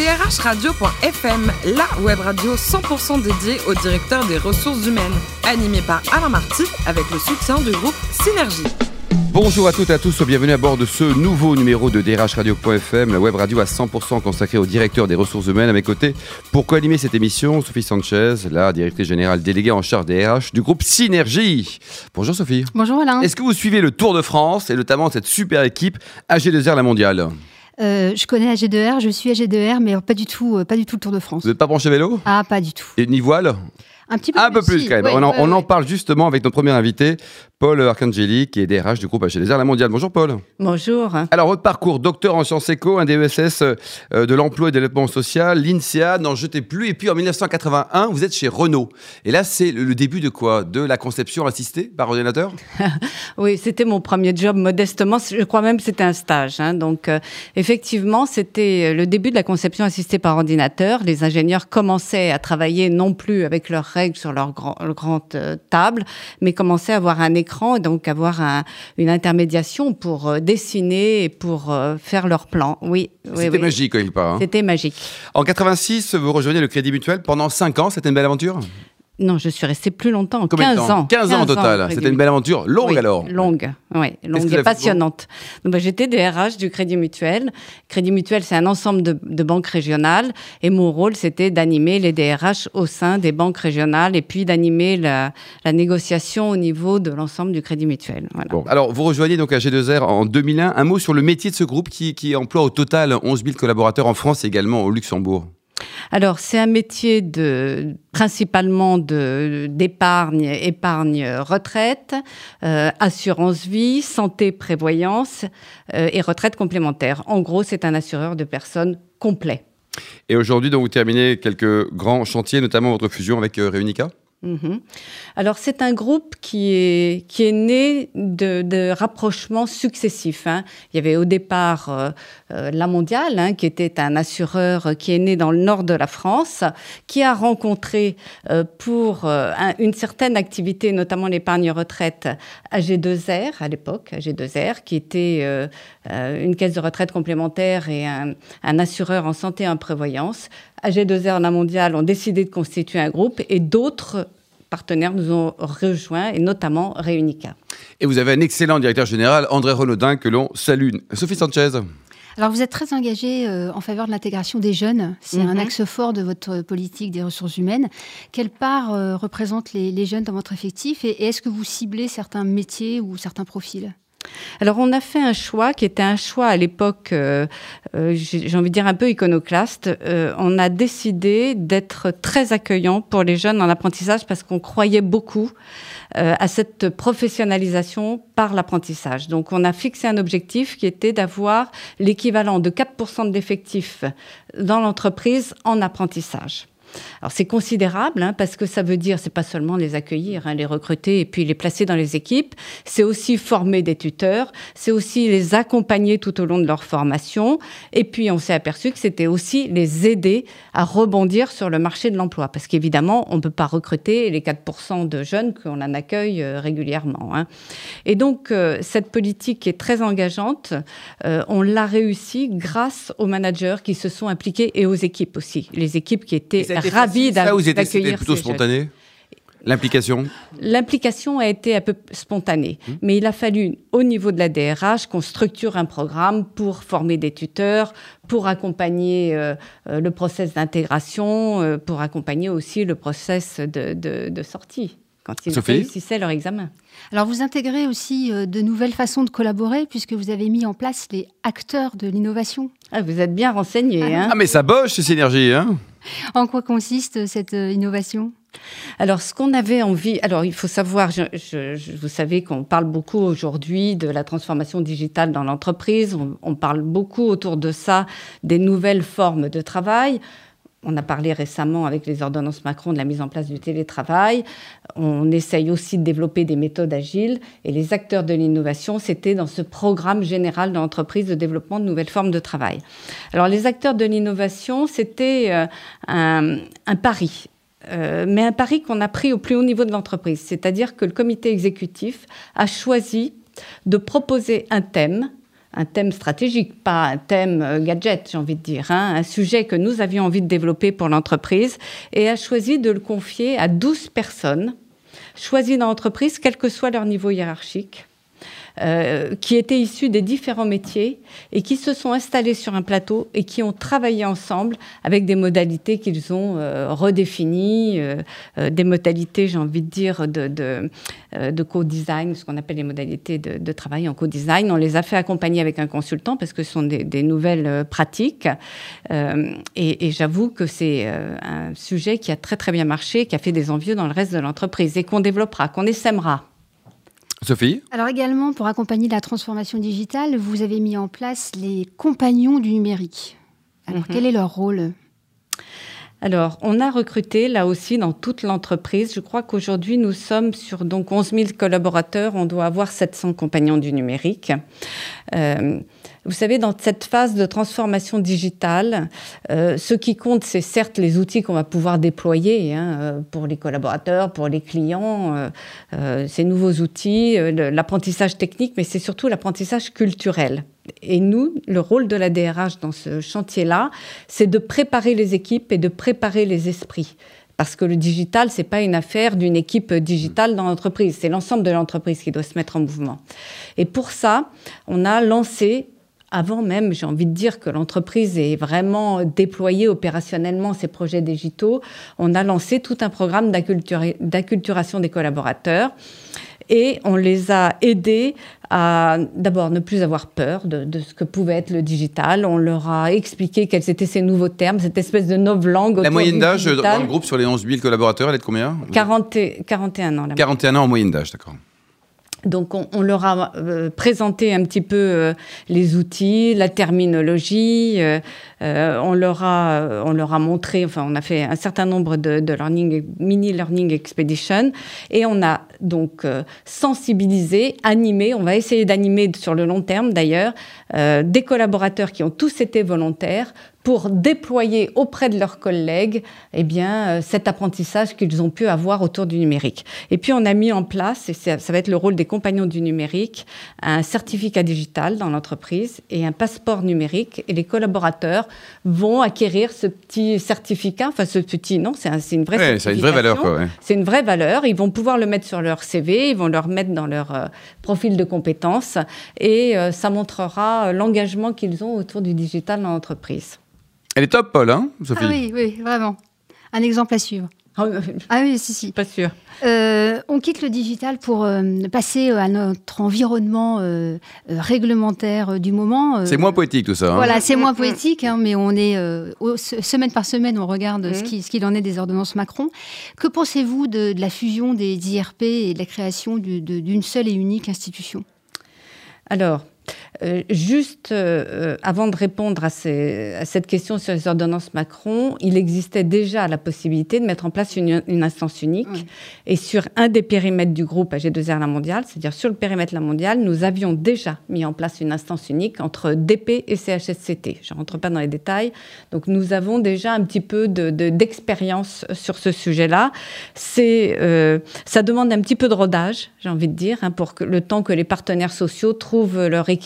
drhradio.fm, la web radio 100% dédiée au directeur des ressources humaines, animée par Alain Marty avec le soutien du groupe Synergie. Bonjour à toutes et à tous, bienvenue à bord de ce nouveau numéro de drhradio.fm, la web radio à 100% consacrée au directeur des ressources humaines. À mes côtés, pour co-animer cette émission, Sophie Sanchez, la directrice générale déléguée en charge des RH du groupe Synergie. Bonjour Sophie. Bonjour Alain. Est-ce que vous suivez le Tour de France et notamment cette super équipe AG2R La Mondiale? Euh, je connais AG2R, je suis AG2R, mais pas du tout, euh, pas du tout le Tour de France. Vous n'êtes pas branché vélo? Ah, pas du tout. Et ni voile? Un petit peu un plus, peu plus quand même. On en, on parle justement avec notre premier invité, Paul Arcangeli, qui est DRH du groupe HLSR La Mondiale. Bonjour Paul. Bonjour. Alors, votre parcours, docteur en sciences éco, un DESS euh, de l'emploi et développement social, l'INSEA, n'en jetez plus. Et puis en 1981, vous êtes chez Renault. Et là, c'est le le début de quoi? De la conception assistée par ordinateur? Oui, c'était mon premier job modestement. Je crois même que c'était un stage. hein. Donc, euh, effectivement, c'était le début de la conception assistée par ordinateur. Les ingénieurs commençaient à travailler non plus avec leurs sur leur grand, grande euh, table, mais commençaient à avoir un écran et donc avoir un- une intermédiation pour euh, dessiner et pour euh, faire leurs plans. Oui, oui, C'était oui. magique, quelque part. hein. C'était magique. En 86, vous rejoignez le Crédit Mutuel pendant 5 ans. C'était une belle aventure? Non, je suis restée plus longtemps, Combien 15 de temps ans. 15 ans au total. C'était une belle aventure. Longue Oui, alors Longue, oui, longue et passionnante. Donc, bah, J'étais DRH du Crédit Mutuel. Crédit Mutuel, c'est un ensemble de, de banques régionales. Et mon rôle, c'était d'animer les DRH au sein des banques régionales et puis d'animer la, la négociation au niveau de l'ensemble du Crédit Mutuel. Voilà. Bon, alors vous rejoignez donc G2R en 2001. Un mot sur le métier de ce groupe qui, qui emploie au total 11 000 collaborateurs en France et également au Luxembourg. Alors, c'est un métier de principalement d'épargne, épargne retraite, euh, assurance vie, santé prévoyance euh, et retraite complémentaire. En gros, c'est un assureur de personnes complet. Et aujourd'hui, donc, vous terminez quelques grands chantiers, notamment votre fusion avec euh, Réunica? Mhm. Alors c'est un groupe qui est, qui est né de, de rapprochements successifs. hein. Il y avait au départ euh, euh, La Mondiale, hein, qui était un assureur euh, qui est né dans le nord de la France, qui a rencontré euh, pour euh, un- une certaine activité, notamment l'épargne retraite, AG2R à l'époque, AG2R, qui était une caisse de retraite complémentaire et un, un assureur en santé et en prévoyance. AG2R La Mondiale ont décidé de constituer un groupe et d'autres partenaires nous ont rejoints, et notamment Réunica. Et vous avez un excellent directeur général, André Renaudin, que l'on salue. Sophie Sanchez. Alors vous êtes très engagé euh, en faveur de l'intégration des jeunes. C'est un Mhm. axe fort de votre politique des ressources humaines. Quelle part euh, représentent les, les jeunes dans votre effectif et, et est-ce que vous ciblez certains métiers ou certains profils? Alors, on a fait un choix qui était un choix à l'époque, euh, euh, j'ai envie de dire un peu iconoclaste. Euh, on a décidé d'être très accueillant pour les jeunes en apprentissage parce qu'on croyait beaucoup à cette professionnalisation par l'apprentissage. Donc, on a fixé un objectif qui était d'avoir l'équivalent de 4% de l'effectif dans l'entreprise en apprentissage. Alors c'est considérable hein, parce que ça veut dire c'est pas seulement les accueillir, hein, les recruter et puis les placer dans les équipes, c'est aussi former des tuteurs, c'est aussi les accompagner tout au long de leur formation. Et puis on s'est aperçu que c'était aussi les aider à rebondir sur le marché de l'emploi. Parce qu'évidemment on peut pas recruter les 4% de jeunes qu'on en accueille euh, régulièrement. hein. Et donc euh, cette politique est très engageante, euh, on l'a réussi grâce aux managers qui se sont impliqués et aux équipes aussi, les équipes qui étaient ravis ça, c'était- d'accueillir plutôt spontané L'implication L'implication a été un peu spontanée, Mmh. mais il a fallu, au niveau de la DRH, qu'on structure un programme pour former des tuteurs, pour accompagner euh, euh, le process d'intégration, euh, pour accompagner aussi le process de, de- de sortie quand ils réussissaient leur examen. Alors vous intégrez aussi euh, de nouvelles façons de collaborer puisque vous avez mis en place les acteurs de l'innovation. Ah, vous êtes bien renseignés. Hein Ah, mais ça bosse chez Synergie, hein En quoi consiste euh, cette euh, innovation? Alors, ce qu'on avait envie, alors il faut savoir, je, je- je- vous savez qu'on parle beaucoup aujourd'hui de la transformation digitale dans l'entreprise, on, on parle beaucoup autour de ça des nouvelles formes de travail. On a parlé récemment avec les ordonnances Macron de la mise en place du télétravail. On essaye aussi de développer des méthodes agiles. Et les acteurs de l'innovation, c'était dans ce programme général de l'entreprise de développement de nouvelles formes de travail. Alors les acteurs de l'innovation, c'était euh, un, pari. Euh, mais un pari qu'on a pris au plus haut niveau de l'entreprise. C'est-à-dire que le comité exécutif a choisi de proposer un thème un thème stratégique, pas un thème euh, gadget, j'ai envie de dire, hein, un sujet que nous avions envie de développer pour l'entreprise et a choisi de le confier à 12 personnes choisies dans l'entreprise, quel que soit leur niveau hiérarchique. Euh, qui étaient issus des différents métiers et qui se sont installés sur un plateau et qui ont travaillé ensemble avec des modalités qu'ils ont euh, redéfinies, euh, des modalités, j'ai envie de dire, de, de, co-design, ce qu'on appelle les modalités de, travail en co-design. On les a fait accompagner avec un consultant parce que ce sont des, nouvelles pratiques. et, et j'avoue que c'est un sujet qui a très très bien marché, qui a fait des envieux dans le reste de l'entreprise et qu'on développera, qu'on essaimera. Sophie Alors également, pour accompagner la transformation digitale, vous avez mis en place les compagnons du numérique. Alors, mhm. quel est leur rôle? Alors, on a recruté là aussi dans toute l'entreprise. Je crois qu'aujourd'hui, nous sommes sur donc 11 000 collaborateurs. On doit avoir 700 compagnons du numérique. Euh, vous savez, dans cette phase de transformation digitale, euh, ce qui compte, c'est certes les outils qu'on va pouvoir déployer hein, euh, pour les collaborateurs, pour les clients, ces nouveaux outils, l'apprentissage technique, mais c'est surtout l'apprentissage culturel. Et nous, le rôle de la DRH dans ce chantier-là, c'est de préparer les équipes et de préparer les esprits. Parce que le digital, c'est pas une affaire d'une équipe digitale dans l'entreprise, c'est l'ensemble de l'entreprise qui doit se mettre en mouvement. Et pour ça, on a lancé avant même, j'ai envie de dire que l'entreprise est vraiment déployée opérationnellement ses projets digitaux, on a lancé tout un programme d'acculturation des collaborateurs et on les a aidés à d'abord ne plus avoir peur de, ce que pouvait être le digital. On leur a expliqué quels étaient ces nouveaux termes, cette espèce de langue. La moyenne d'âge dans le groupe sur les 11 000 collaborateurs, elle est de combien? 40 41 ans. 41 ans en moyenne d'âge, d'accord. Donc on, leur a euh, présenté un petit peu euh, les outils, la terminologie, euh, on, leur a, on leur a montré, enfin on a fait un certain nombre de, de learning, mini learning expedition et on a donc sensibilisé, animé, on va essayer d'animer sur le long terme d'ailleurs, des collaborateurs qui ont tous été volontaires pour déployer auprès de leurs collègues eh bien, euh, cet apprentissage qu'ils ont pu avoir autour du numérique. Et puis on a mis en place, et ça, va être le rôle des compagnons du numérique, un certificat digital dans l'entreprise et un passeport numérique. Et les collaborateurs vont acquérir ce petit certificat, enfin ce petit, non, c'est une vraie ouais, C'est une vraie valeur. C'est une vraie valeur. Ils vont pouvoir le mettre sur leur CV, ils vont le mettre dans leur euh, profil de compétences et euh, ça montrera l'engagement qu'ils ont autour du digital dans l'entreprise. Elle est top, Paul, hein, Sophie Ah oui, oui, vraiment. Un exemple à suivre. Ah, ah oui, si, si. Pas sûr. Euh, on quitte le digital pour euh, passer à notre environnement euh, réglementaire du moment. c'est moins poétique tout ça. Hein. Voilà, c'est moins poétique, hein, mais on est semaine par semaine, on regarde ce mmh. qu'il en est des ordonnances Macron. Que pensez-vous de, de, la fusion des IRP et de la création d'une seule et unique institution? Alors, euh, juste euh, euh, avant de répondre à, cette question sur les ordonnances Macron, il existait déjà la possibilité de mettre en place une, instance unique. Et sur un des périmètres du groupe AG2R La Mondiale, c'est-à-dire sur le périmètre La Mondiale, nous avions déjà mis en place une instance unique entre DP et CHSCT. Je ne rentre pas dans les détails. Donc nous avons déjà un petit peu d'expérience sur ce sujet-là. ça demande un petit peu de rodage, j'ai envie de dire, hein, pour que, le temps que les partenaires sociaux trouvent leur équilibre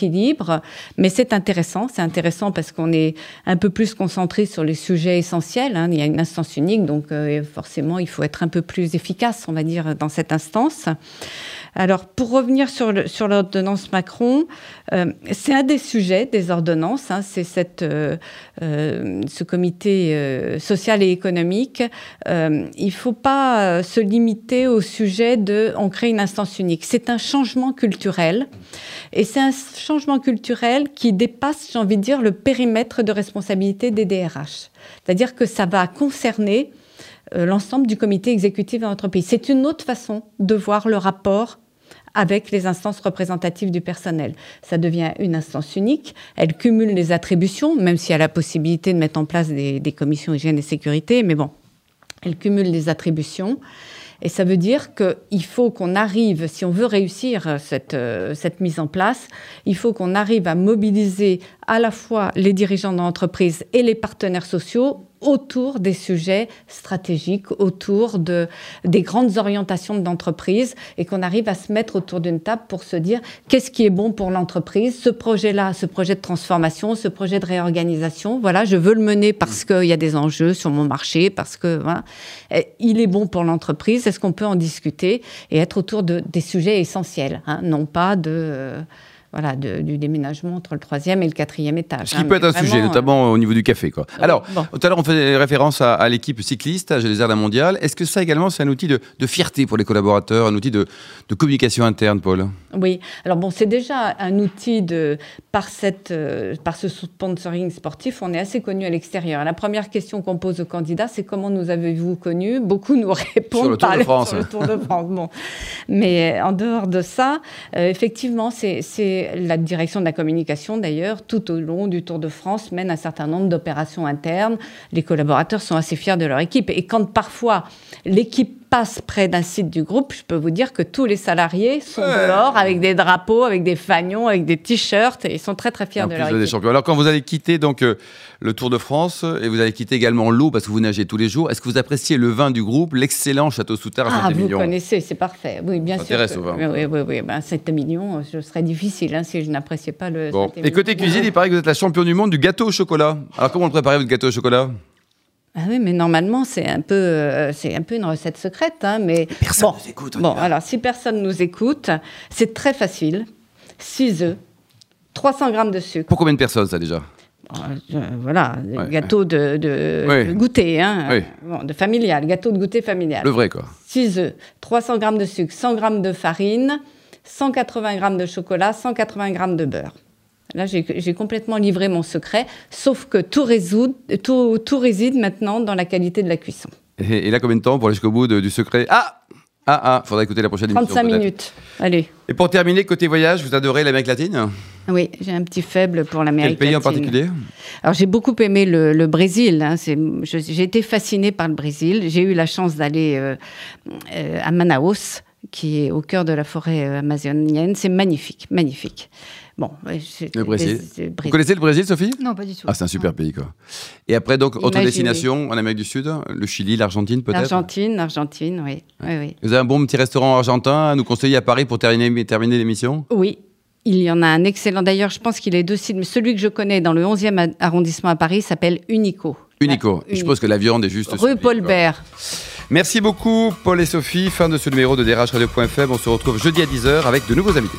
mais c'est intéressant. C'est intéressant parce qu'on est un peu plus concentré sur les sujets essentiels. Hein. Il y a une instance unique, donc euh, forcément, il faut être un peu plus efficace, on va dire, dans cette instance. Alors, pour revenir sur, l'ordonnance Macron, euh, c'est un des sujets des ordonnances, hein. c'est euh, ce comité social et économique. il ne faut pas se limiter au sujet de on crée une instance unique. C'est un changement culturel et c'est un changement culturel qui dépasse, j'ai envie de dire, le périmètre de responsabilité des DRH. C'est-à-dire que ça va concerner euh, l'ensemble du comité exécutif de l'entreprise. C'est une autre façon de voir le rapport avec les instances représentatives du personnel. Ça devient une instance unique, elle cumule les attributions, même s'il y a la possibilité de mettre en place des, des commissions hygiène et sécurité, mais bon, elle cumule les attributions. Et ça veut dire qu'il faut qu'on arrive, si on veut réussir cette, euh, cette mise en place, il faut qu'on arrive à mobiliser à la fois les dirigeants d'entreprise et les partenaires sociaux autour des sujets stratégiques, autour de, des grandes orientations de l'entreprise et qu'on arrive à se mettre autour d'une table pour se dire qu'est-ce qui est bon pour l'entreprise, ce projet-là, ce projet de transformation, ce projet de réorganisation. Voilà, je veux le mener parce qu'il y a des enjeux sur mon marché, parce que voilà, il est bon pour l'entreprise. Est-ce qu'on peut en discuter et être autour de, des sujets essentiels, hein, non pas de... Euh, voilà, du déménagement entre le troisième et le quatrième étage. Ce qui hein, peut être un sujet, notamment au niveau du café. Quoi. Alors, tout à l'heure, on faisait référence à, l'équipe cycliste, à les airs d'un mondial. Est-ce que ça également, c'est un outil de, fierté pour les collaborateurs, un outil de, communication interne, Paul? Oui, alors bon, c'est déjà un outil de. Par, cette, euh, par ce sponsoring sportif, on est assez connu à l'extérieur. La première question qu'on pose aux candidats, c'est comment nous avez-vous connus? Beaucoup nous répondent sur le Tour de France. Sur le Tour de France. bon. Mais en dehors de ça, euh, effectivement, c'est la direction de la communication, d'ailleurs, tout au long du Tour de France, mène un certain nombre d'opérations internes. Les collaborateurs sont assez fiers de leur équipe. Et quand parfois l'équipe passe près d'un site du groupe, je peux vous dire que tous les salariés sont dehors avec des drapeaux, avec des fagnons, avec des t-shirts et ils sont très très fiers de leur équipe. Des champions. Alors quand vous allez quitter donc euh, le Tour de France et vous allez quitter également l'eau parce que vous nagez tous les jours, est-ce que vous appréciez le vin du groupe, l'excellent Château Soutard à Ah, vous connaissez, c'est parfait. Oui, bien sûr. Intéresse au vin. Oui, oui, oui. Ben, 7 millions, ce serait difficile hein, si je n'appréciais pas le. Bon. Et côté cuisine, il paraît que vous êtes la championne du monde du gâteau au chocolat. Alors comment le préparez votre gâteau au chocolat? Ah oui, mais normalement, c'est un peu, euh, c'est un peu une recette secrète, hein, mais personne bon, nous écoute. Bon, alors si personne nous écoute, c'est très facile. 6 œufs, 300 grammes de sucre. Pour combien de personnes ça déjà? Euh, voilà, gâteau de, de, goûter, hein, de familial, gâteau de goûter familial. Le vrai, quoi. 6 œufs, 300 grammes de sucre, 100 grammes de farine, 180 grammes de chocolat, 180 grammes de beurre. Là, j'ai complètement livré mon secret, sauf que tout, tout, réside maintenant dans la qualité de la cuisson. Et, là, combien de temps pour aller jusqu'au bout du secret? Ah Ah ah, faudra écouter la prochaine 35 émission. 35 minutes, allez. Et pour terminer, côté voyage, vous adorez l'Amérique latine? Oui, j'ai un petit faible pour l'Amérique latine. Quel pays en particulier? Alors, j'ai beaucoup aimé le, Brésil. Hein. j'ai été fascinée par le Brésil. J'ai eu la chance d'aller euh, euh, à Manaus, qui est au cœur de la forêt euh, amazonienne. C'est magnifique, magnifique. Bon, le Brésil. Vous connaissez le Brésil, Sophie? Non, pas du tout. Ah, c'est un super pays, quoi. Et après, donc, autre destination en Amérique du Sud Le Chili, l'Argentine, peut-être? L'Argentine, l'Argentine, oui. oui, oui. Vous avez un bon petit restaurant argentin à nous conseiller à Paris pour terminer, terminer l'émission? Oui. Il y en a un excellent. D'ailleurs, je pense qu'il est deux sites, mais celui que je connais dans le 11e arrondissement à Paris s'appelle Unico. Unico. Je suppose que la viande est juste. Rue Paul Bert. Merci beaucoup, Paul et Sophie. Fin de ce numéro de Radio.fm. On se retrouve jeudi à 10h avec de nouveaux invités.